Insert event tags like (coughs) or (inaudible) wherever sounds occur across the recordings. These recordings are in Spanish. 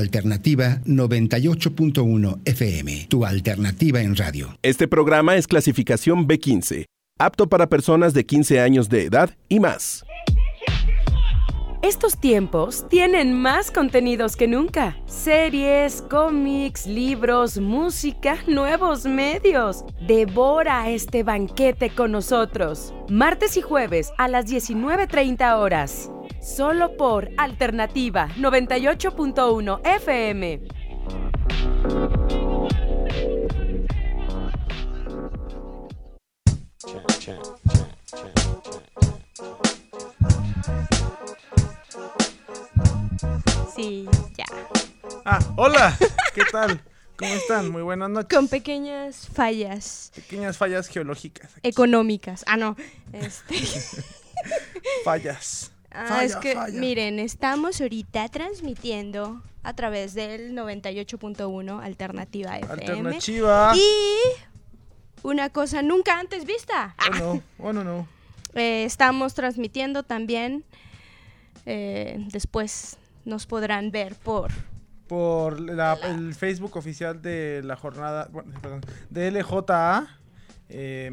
Alternativa 98.1 FM, tu alternativa en radio. Este programa es clasificación B15, apto para personas de 15 años de edad y más. Estos tiempos tienen más contenidos que nunca. Series, cómics, libros, música, nuevos medios. Devora este banquete con nosotros. Martes y jueves a las 19.30 horas. Solo por Alternativa 98.1 FM. Sí, ya. Ah, hola, ¿qué tal? ¿Cómo están? Muy buenas noches. Con pequeñas fallas Pequeñas fallas geológicas. económicas. Ah, no. Este. (laughs) Fallas. Ah, Falla, es que, falla. miren, estamos ahorita transmitiendo a través del 98.1 Alternativa FM. Alternativa. Y una cosa nunca antes vista. Oh no, oh no, no. Eh, estamos transmitiendo también. eh, después nos podrán ver por. Por la- el Facebook oficial de la jornada, bueno, perdón, de LJA. eh,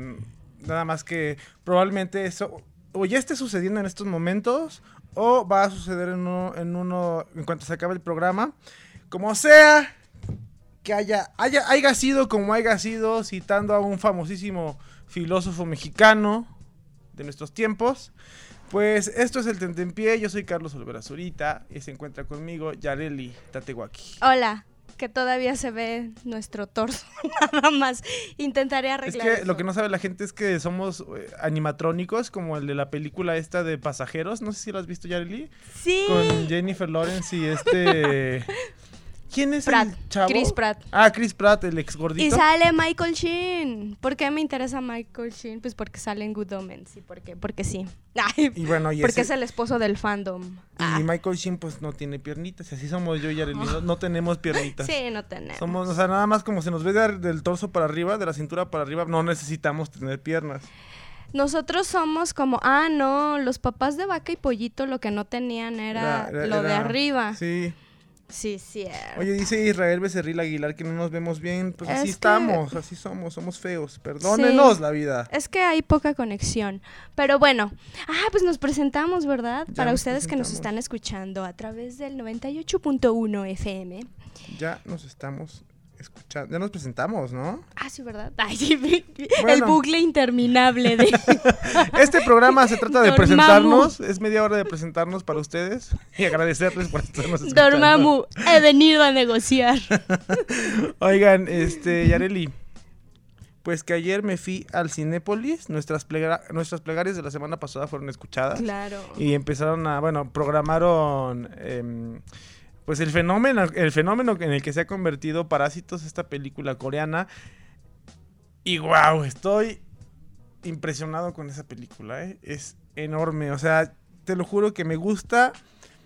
nada más que probablemente eso o ya esté sucediendo en estos momentos o va a suceder en uno, en uno en cuanto se acabe el programa. Como sea que haya, haya, haya sido como haya sido, citando a un famosísimo filósofo mexicano de nuestros tiempos. Pues esto es el Tentempié, yo soy Carlos Olvera Zurita y se encuentra conmigo Yareli Tatewaki. Hola, que todavía se ve nuestro torso. (laughs) Nada más. Intentaré Es arreglar. que eso. lo que no sabe la gente es que somos eh, animatrónicos, como el de la película esta de Pasajeros, no sé si lo has visto Yareli, Sí. con Jennifer Lawrence y este... (laughs) ¿Quién es Pratt, el chavo? Chris Pratt. Ah, Chris Pratt, el ex Y gordito. sale Michael Sheen. ¿Por qué me interesa Michael Sheen? Pues porque sale en Good Omens. ¿Y por qué? Porque sí. (laughs) Ay, Y bueno, y, porque ese- es el esposo del fandom. Ah, y Michael Sheen pues no tiene piernitas, y así somos yo y Yareli, no, no tenemos piernitas. (laughs) Sí, no tenemos. Somos, o sea, nada más como se nos ve de- del torso para arriba, de la cintura para arriba, no necesitamos tener piernas. Nosotros somos como, ah, no, los papás de vaca y pollito lo que no tenían era, Era- era- lo de arriba. Sí, Sí. cierto. Oye, dice Israel Becerril Aguilar que no nos vemos bien. Pues así que- estamos, así somos, somos feos. Perdónenos la vida. Es que hay poca conexión. Pero bueno, ah, pues nos presentamos, ¿verdad? Ya Para ustedes que nos están escuchando a través del 98.1 FM. Ya nos estamos escuchando. Ya nos presentamos, ¿no? Ah, sí, ¿verdad? (laughs) Ay, sí, el Bueno. bucle interminable de... (laughs) Este programa se trata de presentarnos. Es media hora de presentarnos para ustedes y agradecerles por estarnos escuchando. Dormamu, he venido a negociar. (laughs) Oigan, este, Yareli. Pues que ayer me fui al Cinépolis. Nuestras, plega- nuestras plegarias de la semana pasada fueron escuchadas. Claro. Y empezaron a, bueno, programaron em, pues el fenómeno, el fenómeno en el que se ha convertido Parásitos, esta película coreana. Y wow, estoy impresionado con esa película, ¿eh? es enorme, o sea, te lo juro que me gusta.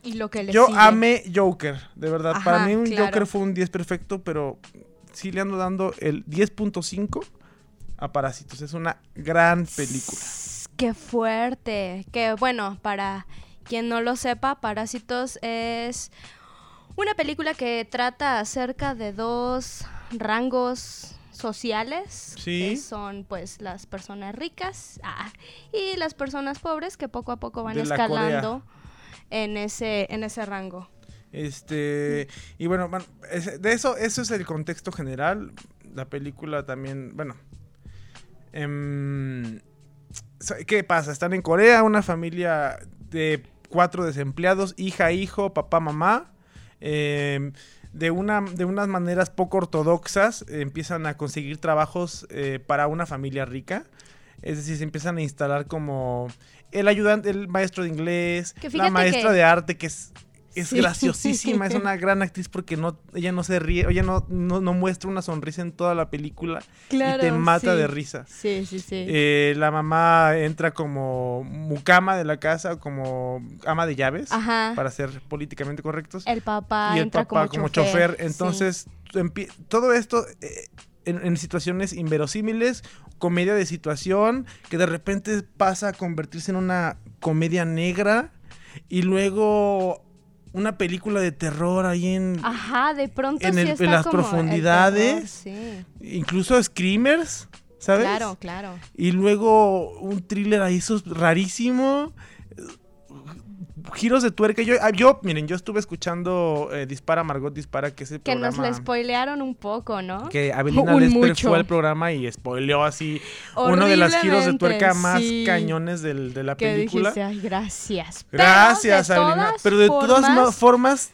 Y lo que le Yo sigue. amé Joker, de verdad. Para mí un claro. Joker fue un 10 perfecto, pero sí le ando dando el 10.5 a Parásitos. Es una gran película. Qué fuerte. Que bueno, para quien no lo sepa, Parásitos es una película que trata acerca de dos rangos sociales. Sí. Que son pues las personas ricas ah, y las personas pobres que poco a poco van De escalando en ese, en ese rango. Este, y bueno, ese- de eso, eso es el contexto general. La película también, bueno. em, ¿Qué pasa? Están en Corea, una familia de cuatro desempleados, hija, hijo, papá, mamá. Em, de, una, de unas maneras poco ortodoxas eh, empiezan a conseguir trabajos eh, para una familia rica. Es decir, se empiezan a instalar como el ayudante, el maestro de inglés, la maestra que- de arte, que es, es Sí. graciosísima, es (laughs) una gran actriz porque no, ella no se ríe, ella no, no, no muestra una sonrisa en toda la película y te mata sí. de risa. Sí, sí, sí. Eh, la mamá entra como mucama de la casa, como ama de llaves, Ajá. para ser políticamente correctos. El papá y el entra papá como, chofer. Entonces, todo esto eh, en, en situaciones inverosímiles, comedia de situación, que de repente pasa a convertirse en una comedia negra y luego una película de terror ahí en, Ajá, de pronto en sí las como el profundidades. terror, sí. incluso screamers, ¿sabes? Claro, claro. Y luego un thriller ahí eso es rarísimo. Giros de tuerca. Yo, ah, yo, miren, yo estuve escuchando eh, Dispara, Margot Dispara, que es el Que nos programa... le spoilearon un poco, ¿no? que (laughs) Avelina Un Lesper mucho. fue al programa y spoileó así uno de los giros de tuerca más sí. cañones del- de la que película. dijiste, ay, gracias. Gracias, Pero Avelina. Pero de todas formas, ma- formas,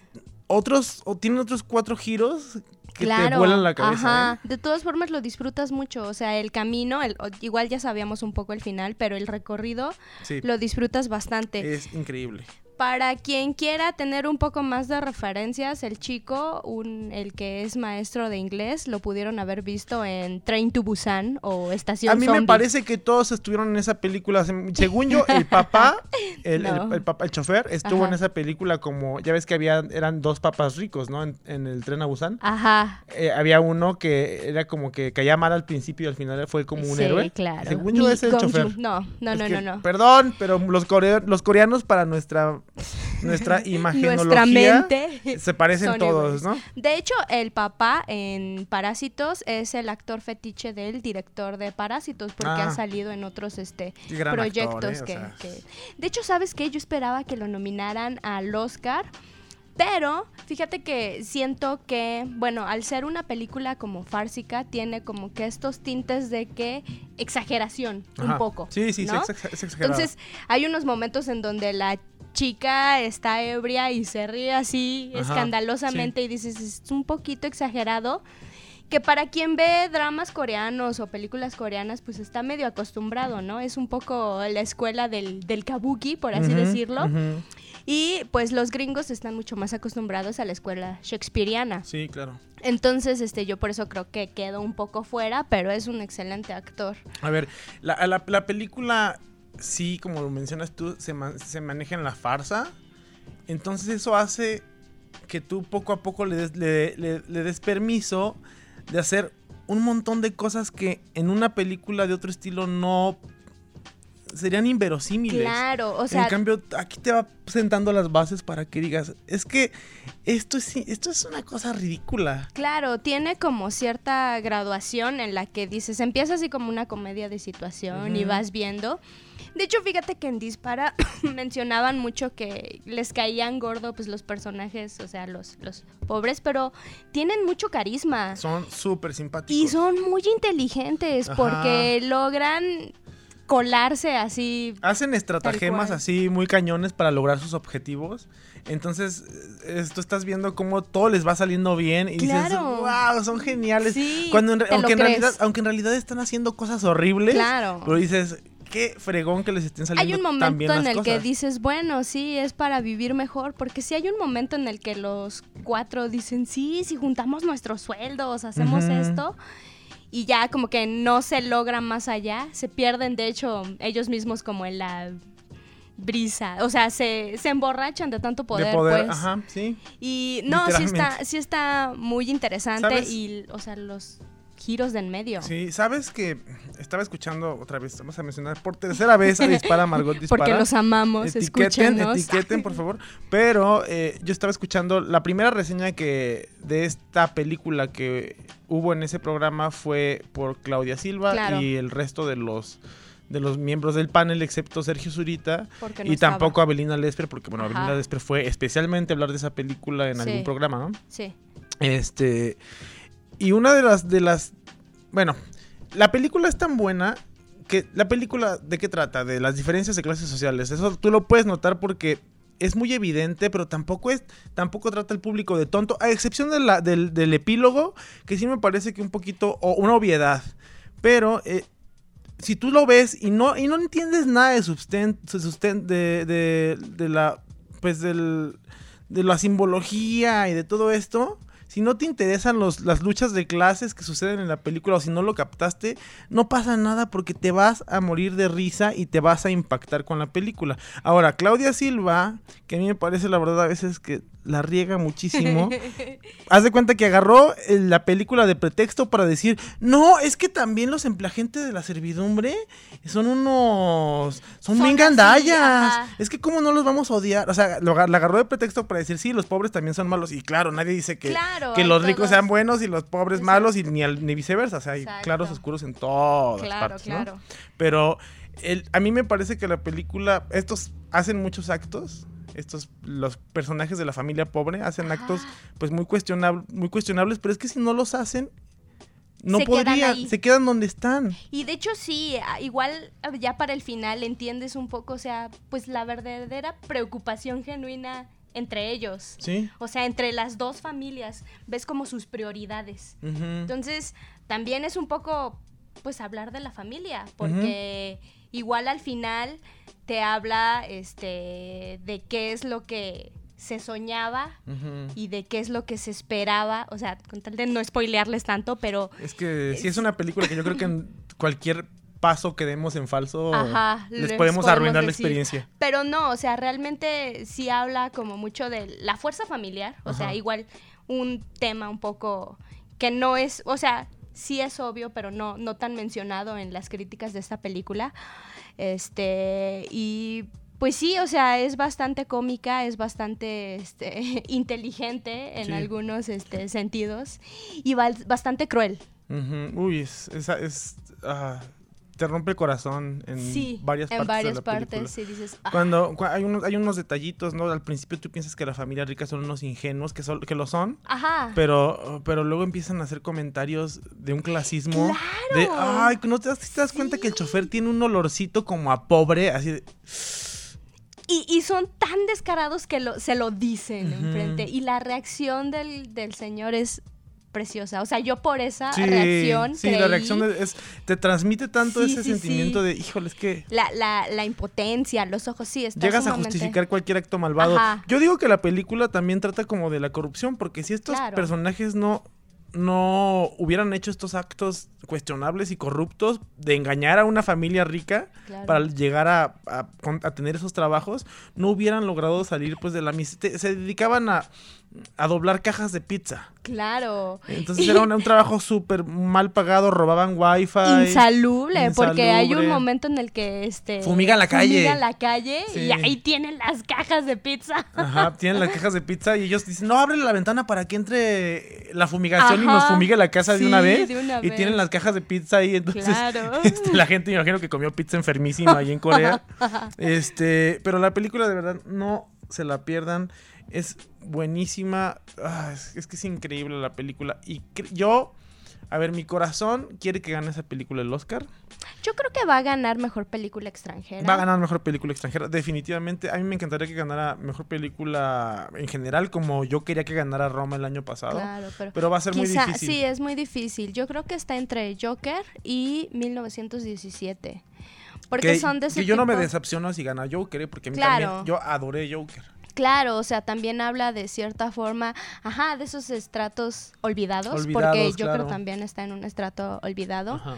otros, o tienen otros cuatro giros que te vuelan la cabeza. Ajá. ¿eh? De todas formas lo disfrutas mucho, o sea, el camino, el, igual ya sabíamos un poco el final, pero el recorrido Sí, lo disfrutas bastante. es increíble. Para quien quiera tener un poco más de referencias, el chico, un, el que es maestro de inglés, lo pudieron haber visto en Train to Busan o Estación A mí me parece que todos estuvieron en esa película. Se- Según yo, el papá, (laughs) el, el- No. el papá, el chofer, estuvo Ajá. en esa película como, ya ves que había, eran dos papás ricos, ¿no? En, en el tren a Busan. Ajá. Eh, había uno que era como que caía mal al principio y al final fue como un sí, héroe. claro. Según yo Mi es el chofer. No, no, Es no, que, no, no. Perdón, pero los, core- los coreanos para nuestra, (laughs) nuestra imagenología Nuestra mente. se parecen todos, iguales. ¿no? De hecho, el papá en Parásitos es el actor fetiche del director de Parásitos, porque Ah. ha salido en otros este proyectos actor, ¿eh? O que, sea. que- De hecho, ¿sabes qué? Yo esperaba que lo nominaran al Oscar. Pero fíjate que siento que, bueno, al ser una película como fársica, tiene como que estos tintes de que exageración, un poco. Sí, sí, exa- es exagerado. Entonces, hay unos momentos en donde la chica está ebria y se ríe así Ajá, escandalosamente y dices, es un poquito exagerado. Que para quien ve dramas coreanos o películas coreanas, pues está medio acostumbrado, ¿no? Es un poco la escuela del, del kabuki, por así decirlo. Y pues los gringos están mucho más acostumbrados a la escuela shakespeariana. Sí, claro. Entonces, este, yo por eso creo que quedó un poco fuera, pero es un excelente actor. A ver, la, la- la película, sí, como lo mencionas tú, se, ma- se maneja en la farsa. Entonces eso hace que tú poco a poco le des, le- le- le des permiso de hacer un montón de cosas que en una película de otro estilo no serían inverosímiles. Claro, o sea, en cambio, aquí te va sentando las bases para que digas, es que esto es, esto es una cosa ridícula. Claro, tiene como cierta graduación en la que dices, empieza así como una comedia de situación y vas viendo. De hecho, fíjate que en Dispara (coughs) mencionaban mucho que les caían gordo pues los personajes, o sea, los, los pobres, pero tienen mucho carisma. Son súper simpáticos. Y son muy inteligentes Ajá. porque logran colarse así. Hacen estratagemas así muy cañones para lograr sus objetivos. Entonces, eh, tú estás viendo cómo todo les va saliendo bien y dices, wow, son geniales. Sí, Cuando en aunque, en realidad, aunque en realidad están haciendo cosas horribles, Claro. pero dices, qué fregón que les estén saliendo Hay un tan bien momento en las el que cosas". dices, bueno, sí, es para vivir mejor, porque sí hay un momento en el que los cuatro dicen, sí, si juntamos nuestros sueldos, hacemos esto, y ya como que no se logra más allá, se pierden, de hecho, ellos mismos como en la brisa, o sea, se, se emborrachan de tanto poder, de poder, pues. ajá, sí. Y no, sí está, sí está muy interesante ¿Sabes? y, o sea, los giros del medio. Sí, sabes que estaba escuchando otra vez, vamos a mencionar por tercera vez a (laughs) Dispara Margot Dispara. Porque los amamos, etiqueten, escúchenos. etiqueten, por favor. Pero eh, yo estaba escuchando la primera reseña que de esta película que hubo en ese programa fue por Claudia Silva Claro. y el resto de los de los miembros del panel, excepto Sergio Zurita no y estaba. tampoco Abelina Lesper, porque bueno, Ajá. Abelina Lesper fue especialmente hablar de esa película en Sí. algún programa, ¿no? Sí. Este. Y una de las. de las. Bueno, la película es tan buena. Que la película, ¿de qué trata? De las diferencias de clases sociales. Eso tú lo puedes notar porque es muy evidente, pero tampoco es. Tampoco trata al público de tonto. A excepción de la, del, del epílogo, que sí me parece que un poquito. o una obviedad. Pero. eh, si tú lo ves y no, y no entiendes nada de susten, su susten- de, de, de la. Pues del. De la simbología y de todo esto. Si no te interesan los, las luchas de clases que suceden en la película o si no lo captaste, no pasa nada porque te vas a morir de risa y te vas a impactar con la película. Ahora, Claudia Silva, que a mí me parece la verdad a veces que la riega muchísimo. (laughs) Haz de cuenta que agarró eh, la película de pretexto para decir, no, es que también los emplagentes de la servidumbre son unos... Son, Son bien así, gandallas. ajá. Es que cómo no los vamos a odiar. O sea, lo, la agarró de pretexto para decir, sí, los pobres también son malos. Y claro, nadie dice que, Claro, que los ricos sean buenos y los pobres Exacto. malos y ni, al- ni viceversa. O sea, hay Exacto. claros oscuros en todas Claro, partes, ¿no? claro. Pero el- a mí me parece que la película, estos hacen muchos actos, estos, los personajes de la familia pobre hacen actos pues muy, cuestionab- muy cuestionables, pero es que si no los hacen, no Se podrían, se quedan donde están. Y de hecho sí, igual eh, ya para el final entiendes un poco, o sea, pues la verdadera preocupación genuina entre ellos. Sí. O sea, entre las dos familias, ves como sus prioridades. Entonces, también es un poco, pues, hablar de la familia, porque igual al final te habla, este, de qué es lo que se soñaba y de qué es lo que se esperaba, o sea, con tal de no spoilearles tanto, pero Es que sí es una película que yo creo que en cualquier paso que demos en falso Ajá, les, les podemos arruinar la experiencia. Pero no, o sea, realmente sí habla como mucho de la fuerza familiar, o sea, igual un tema un poco que no es, o sea, sí es obvio, pero no, no tan mencionado en las críticas de esta película. Este, y pues sí, o sea, es bastante cómica, es bastante este, (laughs) inteligente en Sí. algunos este, sentidos y bastante cruel. Uy, es, esa- es, ah, te rompe el corazón en sí, varias en partes. de varias la partes, sí dices, "Ah". Cuando, cua- hay, unos, hay unos detallitos, ¿no? Al principio tú piensas que la familia rica son unos ingenuos, que, son, que lo son, Ajá. pero, pero luego empiezan a hacer comentarios de un clasismo. ¡Claro! De, ay, ¿no te das, te das cuenta que el chofer tiene un olorcito como a pobre? Así de, Y, y son tan descarados que lo, se lo dicen enfrente. Y la reacción del, del señor es preciosa. O sea, yo por esa sí, reacción. sí, la reacción es, te transmite tanto Sí, ese sí, sentimiento de, híjole, es que... La, la, la impotencia, los ojos, sí, está Llegas a justificar cualquier acto malvado. Ajá. Yo digo que la película también trata como de la corrupción, porque si estos Claro. personajes no, no hubieran hecho estos actos cuestionables y corruptos de engañar a una familia rica Claro. para llegar a, a tener esos trabajos, no hubieran logrado salir pues de la miseria. Se dedicaban a, a doblar cajas de pizza. Claro. Entonces era un, un trabajo súper mal pagado, robaban wifi. Insalubre, porque hay un momento en el que este Fumigan la calle. fumigan la calle Sí. y ahí tienen las cajas de pizza. Ajá, tienen las cajas de pizza y ellos dicen, no, abre la ventana para que entre la fumigación y nos fumigue la casa de una vez. de una y tienen las cajas de pizza ahí, entonces Claro. (laughs) este, la gente me imagino que comió pizza enfermísima ahí en Corea. (laughs) este, pero la película de verdad no se la pierdan, es buenísima, Ah, es, es que es increíble la película y yo, a ver, mi corazón quiere que gane esa película el Oscar. Yo creo que va a ganar mejor película extranjera. Va a ganar mejor película extranjera, definitivamente. A mí me encantaría que ganara mejor película en general, como yo quería que ganara Roma el año pasado. Claro, pero, Pero va a ser muy difícil. Sí, es muy difícil. Yo creo que está entre Joker y 1917. Porque que, son de ese que yo no me decepciono si gana Joker, ¿eh? porque a mí Claro. también yo adoré Joker. Claro, o sea, también habla de cierta forma, ajá, de esos estratos olvidados, porque Joker claro. también está en un estrato olvidado. Ajá.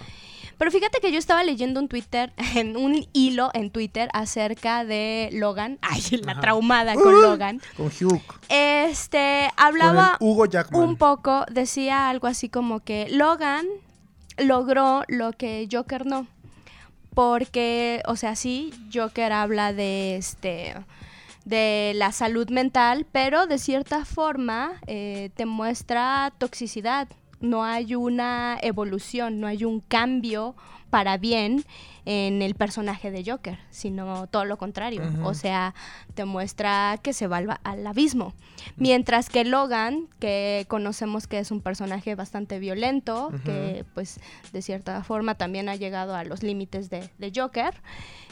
Pero fíjate que yo estaba leyendo un Twitter, (laughs) en un hilo en Twitter acerca de Logan. (laughs) Ay, la Ajá. traumada con Logan. Con Hugh. Este, hablaba Hugo Jackman. un poco, decía algo así como que Logan logró lo que Joker no. Porque, o sea, sí, Joker habla de este de la salud mental, pero de cierta forma eh, te muestra toxicidad. No hay una evolución, no hay un cambio para bien en el personaje de Joker, sino todo lo contrario. O sea, te muestra que se va al, al abismo. Mientras que Logan, que conocemos que es un personaje bastante violento, que pues de cierta forma también ha llegado a los límites de, de Joker,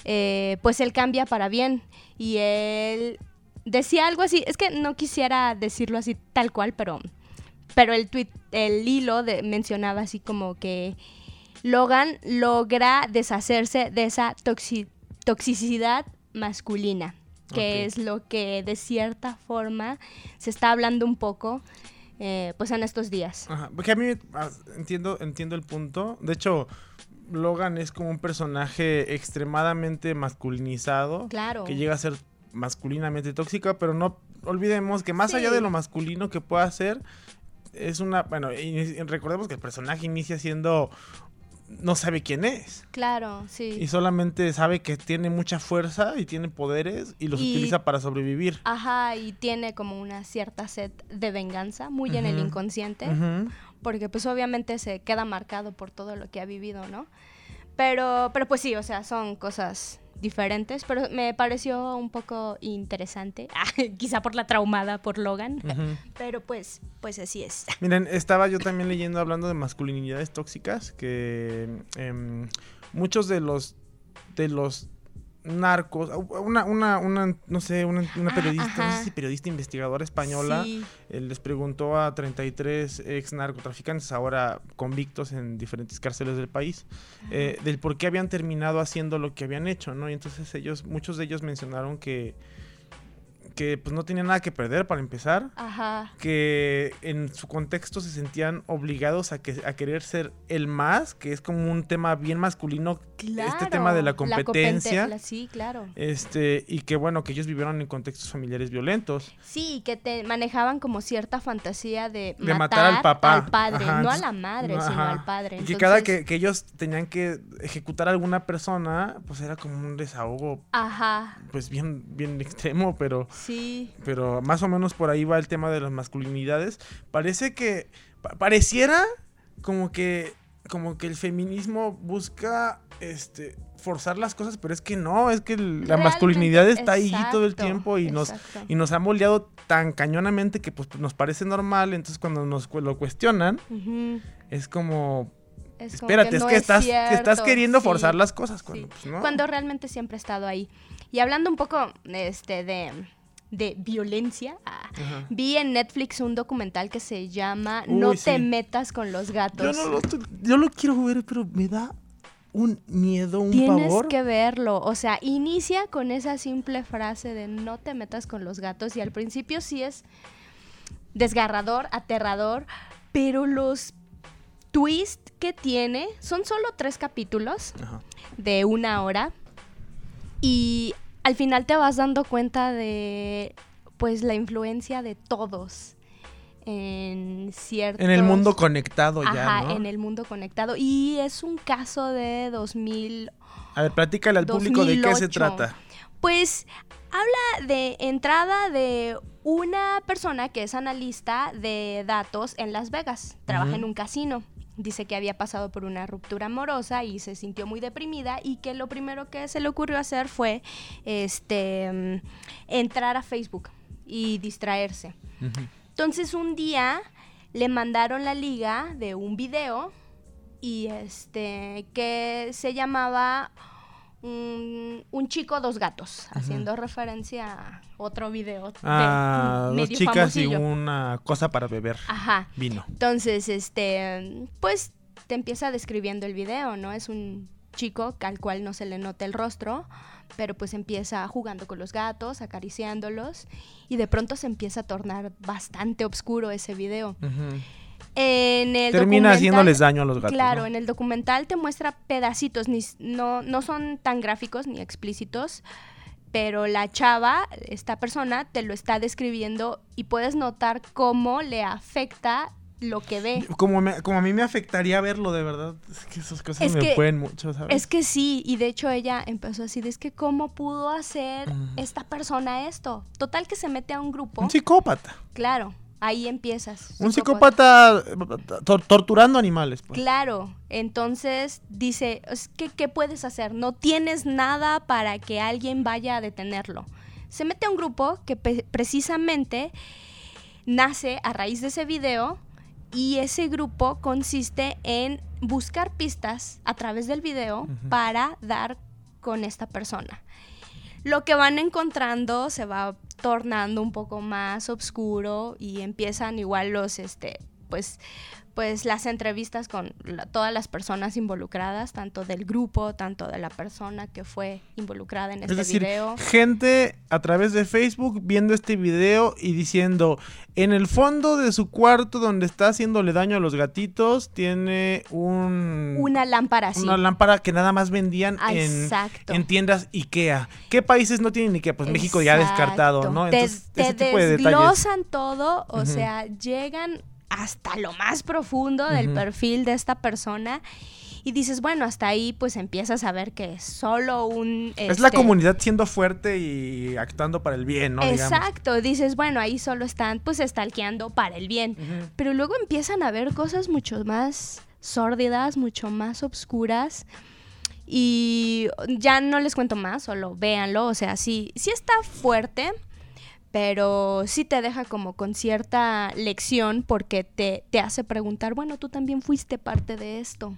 eh, pues él cambia para bien. Y él decía algo así, es que no quisiera decirlo así tal cual, pero, pero el, tweet, el hilo de, mencionaba así como que Logan logra deshacerse de esa toxi- toxicidad masculina, que es lo que de cierta forma se está hablando un poco eh, pues en estos días. Ajá, Porque a mí ah, entiendo, entiendo el punto. De hecho, Logan es como un personaje extremadamente masculinizado. Claro. Que llega a ser masculinamente tóxica, pero no. olvidemos que más allá de lo masculino que pueda ser, es una, bueno, recordemos que el personaje inicia siendo, no sabe quién es. Claro, sí. Y solamente sabe que tiene mucha fuerza y tiene poderes y los Y- utiliza para sobrevivir. Ajá, y tiene como una cierta sed de venganza, muy en el inconsciente, porque pues obviamente se queda marcado por todo lo que ha vivido, ¿no? Pero, pero pues sí, o sea, son cosas diferentes, pero me pareció un poco interesante, (laughs) quizá por la traumada por Logan, pero pues, pues así es. (laughs) Miren, estaba yo también leyendo hablando de masculinidades tóxicas que em, muchos de los de los narcos, una, una, una no sé, una, una Ah, periodista, no sé si periodista investigadora española, Sí, eh, les preguntó a 33 ex narcotraficantes, ahora convictos en diferentes cárceles del país, eh, del por qué habían terminado haciendo lo que habían hecho, ¿no? Y entonces ellos, muchos de ellos mencionaron que que pues no tenían nada que perder para empezar, ajá. que en su contexto se sentían obligados a, que, a querer ser el más, que es como un tema bien masculino, Claro. este tema de la compete- competencia. la- sí, claro. Este, y que bueno, que ellos vivieron en contextos familiares violentos. Sí, que te manejaban como cierta fantasía de, De matar al papá. al padre, Ajá, no a la madre, no, sino al padre. Y que cada que, que ellos tenían que ejecutar a alguna persona, pues era como un desahogo, Ajá, pues bien, bien (laughs) extremo, pero, sí. Pero más o menos por ahí va el tema de las masculinidades. Parece que, pa- pareciera como que, como que el feminismo busca, este, forzar las cosas, pero es que no, es que la Realmente, masculinidad está ahí todo el tiempo y nos, y nos ha moldeado tan cañonamente que pues nos parece normal, entonces cuando nos lo cuestionan, es como, Es espérate, es no que estás, que estás queriendo sí, forzar las cosas cuando sí. pues, no. Cuando realmente siempre ha estado ahí. Y hablando un poco este, de, de violencia, ah, Ajá. vi en Netflix un documental que se llama No te metas con los gatos. Yo no lo, estoy- yo lo quiero ver, pero me da un miedo, un Tienes pavor. que verlo, o sea, inicia con esa simple frase de no te metas con los gatos y al principio sí es desgarrador, aterrador, pero los twists que tiene son solo tres capítulos Ajá. de una hora y al final te vas dando cuenta de pues la influencia de todos en ciertos En el mundo conectado ya, ¿no? en el mundo conectado y es un caso de 2000 A ver, platícale al público de qué se 2008. trata. Pues habla de entrada de una persona que es analista de datos en Las Vegas, trabaja en un casino. Dice que había pasado por una ruptura amorosa y se sintió muy deprimida y que lo primero que se le ocurrió hacer fue este mm, entrar a Facebook y distraerse. Entonces un día le mandaron la liga de un video y este que se llamaba un, un chico dos gatos, haciendo referencia a otro video de Ah, dos chicas y una cosa para beber. Ajá. Vino. Entonces, este, pues te empieza describiendo el video, ¿no? Es un chico al cual no se le nota el rostro, pero pues empieza jugando con los gatos, acariciándolos, y de pronto se empieza a tornar bastante oscuro ese video. En el Termina haciéndoles daño a los gatos. Claro, ¿no? en el documental te muestra pedacitos, ni, no, no son tan gráficos ni explícitos, pero la chava, esta persona, te lo está describiendo y puedes notar cómo le afecta lo que ve. Como, me- como a mí me afectaría verlo, de verdad. Es que esas cosas Es me que- pueden mucho, ¿sabes? Es que sí, y de hecho ella empezó así, de es que cómo pudo hacer Ujú. esta persona esto. Total que se mete a un grupo. Un psicópata. Claro, ahí empiezas. Un psicópata. psicópata tor- torturando animales. Pues. Claro, entonces dice, ¿qué puedes hacer? No tienes nada para que alguien vaya a detenerlo. Se mete a un grupo que precisamente nace a raíz de ese video y ese grupo consiste en buscar pistas a través del video para dar con esta persona. Lo que van encontrando se va tornando un poco más oscuro y empiezan igual los este pues pues las entrevistas con todas las personas involucradas, tanto del grupo, tanto de la persona que fue involucrada en este decir, video. Gente a través de Facebook viendo este video y diciendo, en el fondo de su cuarto donde está haciéndole daño a los gatitos, tiene un... Una lámpara así. Una lámpara que nada más vendían en, en, tiendas Ikea. ¿Qué países no tienen Ikea? Pues México ya descartado, ¿no? Entonces, te, desglosan todo, o sea, llegan hasta lo más profundo del perfil de esta persona. Y dices, bueno, hasta ahí pues empiezas a ver que es solo un... Es la este comunidad siendo fuerte y actuando para el bien, ¿no? Exacto, dices, bueno, ahí solo están pues estalqueando para el bien, pero luego empiezan a ver cosas mucho más sórdidas, mucho más obscuras. Y ya no les cuento más, solo véanlo, o sea, sí, sí está fuerte, pero sí te deja como con cierta lección porque te, te hace preguntar, bueno, tú también fuiste parte de esto,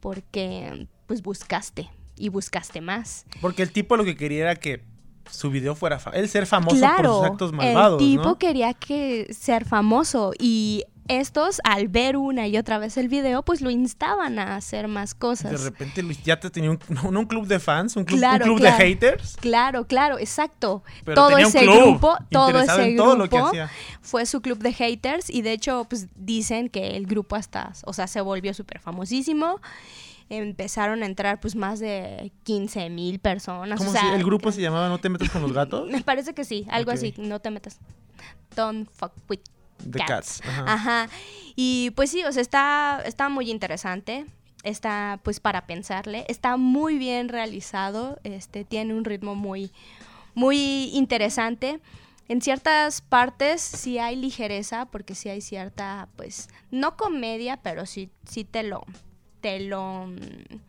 porque pues buscaste y buscaste más. Porque el tipo lo que quería era que su video fuera él ser famoso por sus actos malvados. El tipo quería que ser famoso y estos, al ver una y otra vez el video, pues lo instaban a hacer más cosas. De repente ya te tenía un, (laughs) un club de fans, un club, de haters. Claro, claro, exacto. todo ese grupo, todo ese grupo fue su club de haters y de hecho, pues dicen que el grupo hasta, o sea, se volvió súper famosísimo empezaron a entrar pues más de 15 mil personas. ¿Cómo si el grupo se llamaba No te metas con los gatos? (laughs) Me parece que sí, algo así, no te metas. Don't fuck with The Cats. Ajá. Y pues sí, o sea, está, está muy interesante. Está pues para pensarle. Está muy bien realizado. Este, tiene un ritmo muy, muy interesante. En ciertas partes sí hay ligereza, porque sí hay cierta, pues, no comedia, pero sí, sí te lo, te lo mm,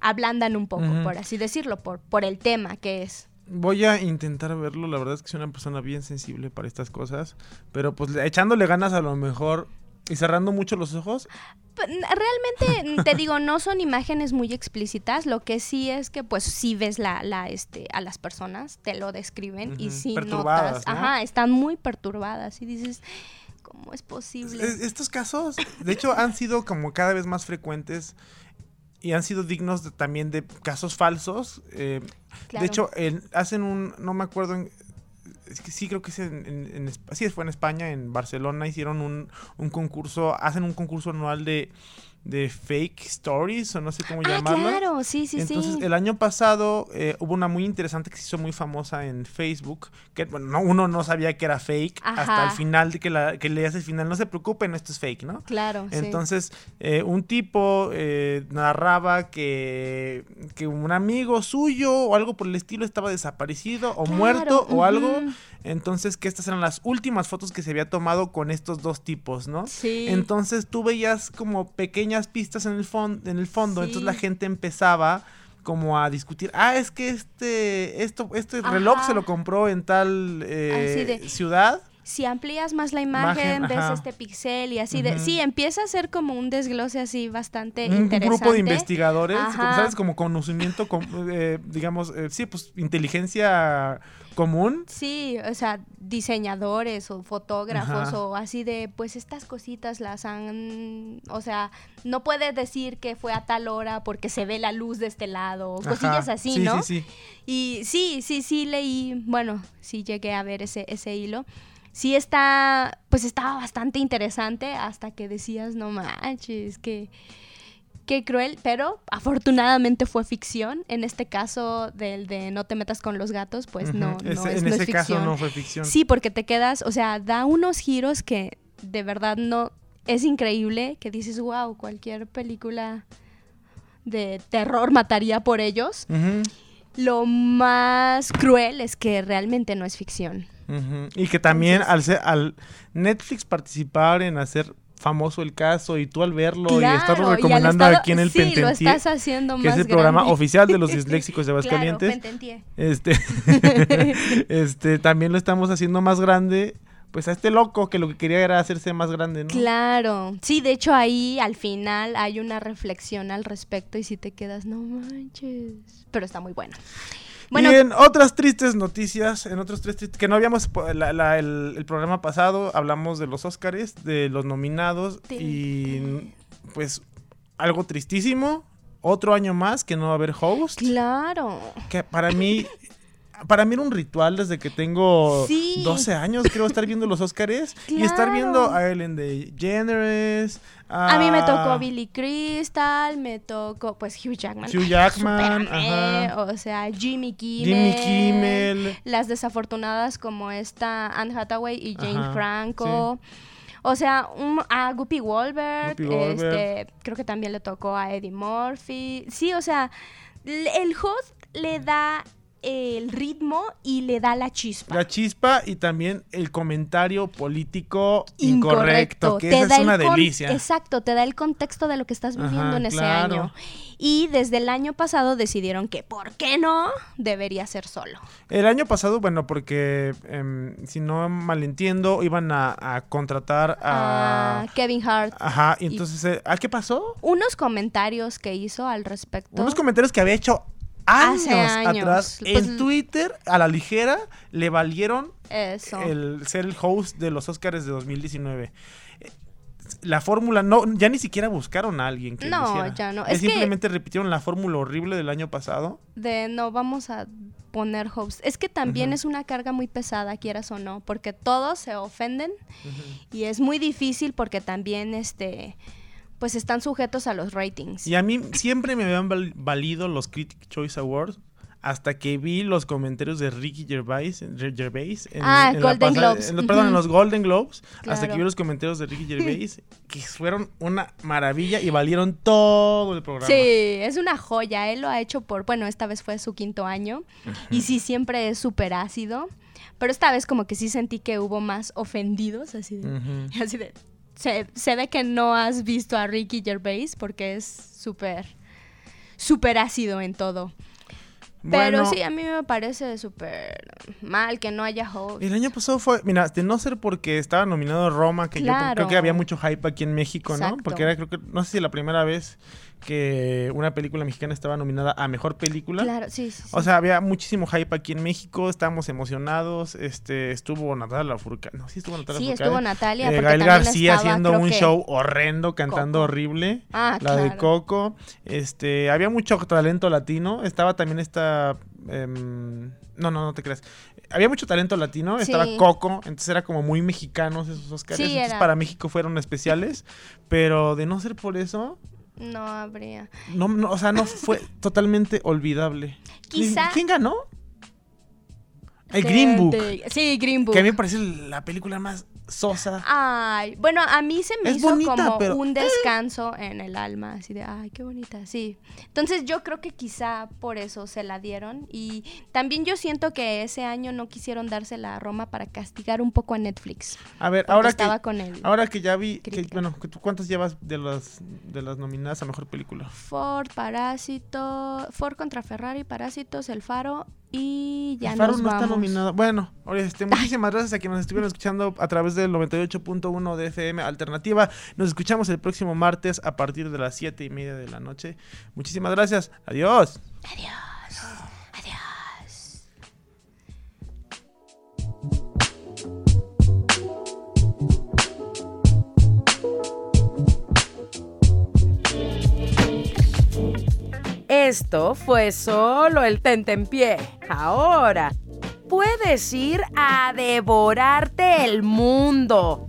ablandan un poco, por así decirlo, por, por el tema que es. Voy a intentar verlo, la verdad es que soy una persona bien sensible para estas cosas, pero pues echándole ganas a lo mejor y cerrando mucho los ojos. Realmente, te digo, no son imágenes muy explícitas, lo que sí es que pues si ves la, la este, a las personas, te lo describen y si notas, ajá, están muy perturbadas y dices, ¿cómo es posible? Estos casos, de hecho, han sido como cada vez más frecuentes y han sido dignos también de casos falsos. Eh, de hecho, hacen un, no me acuerdo, en, es que sí creo que es en, en, sí fue en España, en Barcelona hicieron un, un concurso, hacen un concurso anual de de fake stories o no sé cómo ah, Claro, sí, sí, Entonces, el año pasado eh, hubo una muy interesante que se hizo muy famosa en Facebook, que bueno, uno no sabía que era fake hasta el final de que, la, que leías el final. No se preocupen, esto es fake, ¿no? Claro. Entonces, eh, un tipo eh, narraba que, que un amigo suyo o algo por el estilo estaba desaparecido o muerto o algo. Entonces, que estas eran las últimas fotos que se había tomado con estos dos tipos, ¿no? Sí. Entonces, tú veías como pequeñas pistas en el, en el fondo. Entonces, la gente empezaba como a discutir, ah, es que este, esto, este reloj se lo compró en tal eh, ciudad si amplías más la imagen, ves este pixel y así de... Sí, empieza a ser como un desglose así bastante interesante. Un grupo de investigadores, ¿sabes? Como conocimiento, eh, digamos, eh, sí, pues inteligencia común. Sí, o sea, diseñadores o fotógrafos o así de, pues estas cositas las han, o sea, no puedes decir que fue a tal hora porque se ve la luz de este lado, o cosillas así, ¿no? Sí, sí. Y sí, sí, sí leí, bueno, sí llegué a ver ese, ese hilo sí está, pues estaba bastante interesante hasta que decías, no manches, que qué cruel, pero afortunadamente fue ficción. En este caso del de no te metas con los gatos, pues no, no, es, en ese caso no fue ficción. Sí, porque te quedas, o sea, da unos giros que de verdad no es increíble, que dices, wow, cualquier película de terror mataría por ellos. Lo más cruel es que realmente no es ficción. Y que también al, al Netflix participar en hacer famoso el caso y tú al verlo y estarlo recomendando aquí en el sí, lo estás haciendo que es el programa oficial de los (laughs) disléxicos de Aguascalientes. Claro, este, (laughs) (laughs) este, también lo estamos haciendo más grande pues a este loco que lo que quería era hacerse más grande, ¿no? Claro, sí, de hecho ahí al final hay una reflexión al respecto y si te quedas, no manches, pero está muy bueno. Y en otras tristes noticias, en otros tres tristes, que no habíamos, el, programa pasado hablamos de los Óscares, de los nominados y pues algo tristísimo, otro año más que no va a haber host. Claro. Que para mí para mí era un ritual desde que tengo 12 años, creo, estar viendo los Oscars (laughs) y estar viendo a Ellen DeGeneres. A... a mí me tocó Billy Crystal, me tocó pues Hugh Jackman. Hugh Jackman, ajá. o sea, Jimmy Kimmel. Jimmy Kimmel. Las desafortunadas como esta Anne Hathaway y Jane Franco. O sea, a Guppy Wolver, este, creo que también le tocó a Eddie Murphy. Sí, o sea, el host le da el ritmo y le da la chispa. La chispa y también el comentario político incorrecto, que es una delicia. Exacto, te da el contexto de lo que estás viviendo en ese año. Y desde el año pasado decidieron que, ¿por qué no? Debería ser solo. El año pasado, bueno, porque em, si no malentiendo, iban a, contratar a... Kevin Hart. Ajá, y entonces, eh, ¿a qué pasó? Unos comentarios que hizo al respecto. Unos comentarios que había hecho años, atrás pues en Twitter a la ligera le valieron el ser el host de los Oscars de 2019 la fórmula no ya ni siquiera buscaron a alguien que no ya no. Es simplemente repitieron la fórmula horrible del año pasado. De no vamos a poner host. Es que también es una carga muy pesada quieras o no porque todos se ofenden y es muy difícil porque también este pues están sujetos a los ratings. Y a mí siempre me habían valido los Critic Choice Awards hasta que vi los comentarios de Ricky Gervais, Gervais en, ah, Golden Globes. perdón, en los Golden Globes, hasta que vi los comentarios de Ricky (laughs) Gervais, que fueron una maravilla y valieron todo el programa. Sí, es una joya. Él lo ha hecho por, bueno, esta vez fue su quinto año y sí, siempre es súper ácido. Pero esta vez como que sí sentí que hubo más ofendidos, así de, (laughs) así de se, ve que no has visto a Ricky Gervais porque es súper, súper ácido en todo. Pero sí, a mí me parece súper mal que no haya host. El año pasado fue, mira, de no ser porque estaba nominado Roma, que yo creo que había mucho hype aquí en México, ¿no? Porque era, creo que, no sé si la primera vez que una película mexicana estaba nominada a mejor película. Claro, sí, sí. O sea, había muchísimo hype aquí en México, estábamos emocionados. Este, estuvo Natalia Furcade. No, sí estuvo Natalia Sí, estuvo Natalia. Eh, Gael García haciendo un show horrendo, cantando horrible. Ah, la de Coco. Este, había mucho talento latino. Estaba también esta. Em, no, no, no te creas. Había mucho talento latino, estaba Coco, entonces era como muy mexicanos esos Oscars. entonces para México fueron especiales, pero de no ser por eso, no habría. No, no, o sea, no fue (laughs) totalmente olvidable. Quizá. ¿Quién ganó? El Green Book. sí, Green Book. Que a mí me parece la película más sosa. Ay, bueno, a mí se me hizo como un eh. descanso en el alma, así de, ay, qué bonita, sí. Entonces yo creo que quizá por eso se la dieron y también yo siento que ese año no quisieron dársela a Roma para castigar un poco a Netflix. A ver, ahora que ahora que ya vi, que, bueno, ¿cuántas llevas de las de las nominadas a mejor película? Ford, Parásito, Ford contra Ferrari, Parásitos, El Faro y ya El Faro no está nominado. Bueno, este, muchísimas gracias a quienes nos estuvieron escuchando a través del 98.1 de FM Alternativa. Nos escuchamos el próximo martes a partir de las 7 y media de la noche. Muchísimas gracias. Adiós. Adiós. Esto fue solo el tentempié. Ahora puedes ir a devorarte el mundo.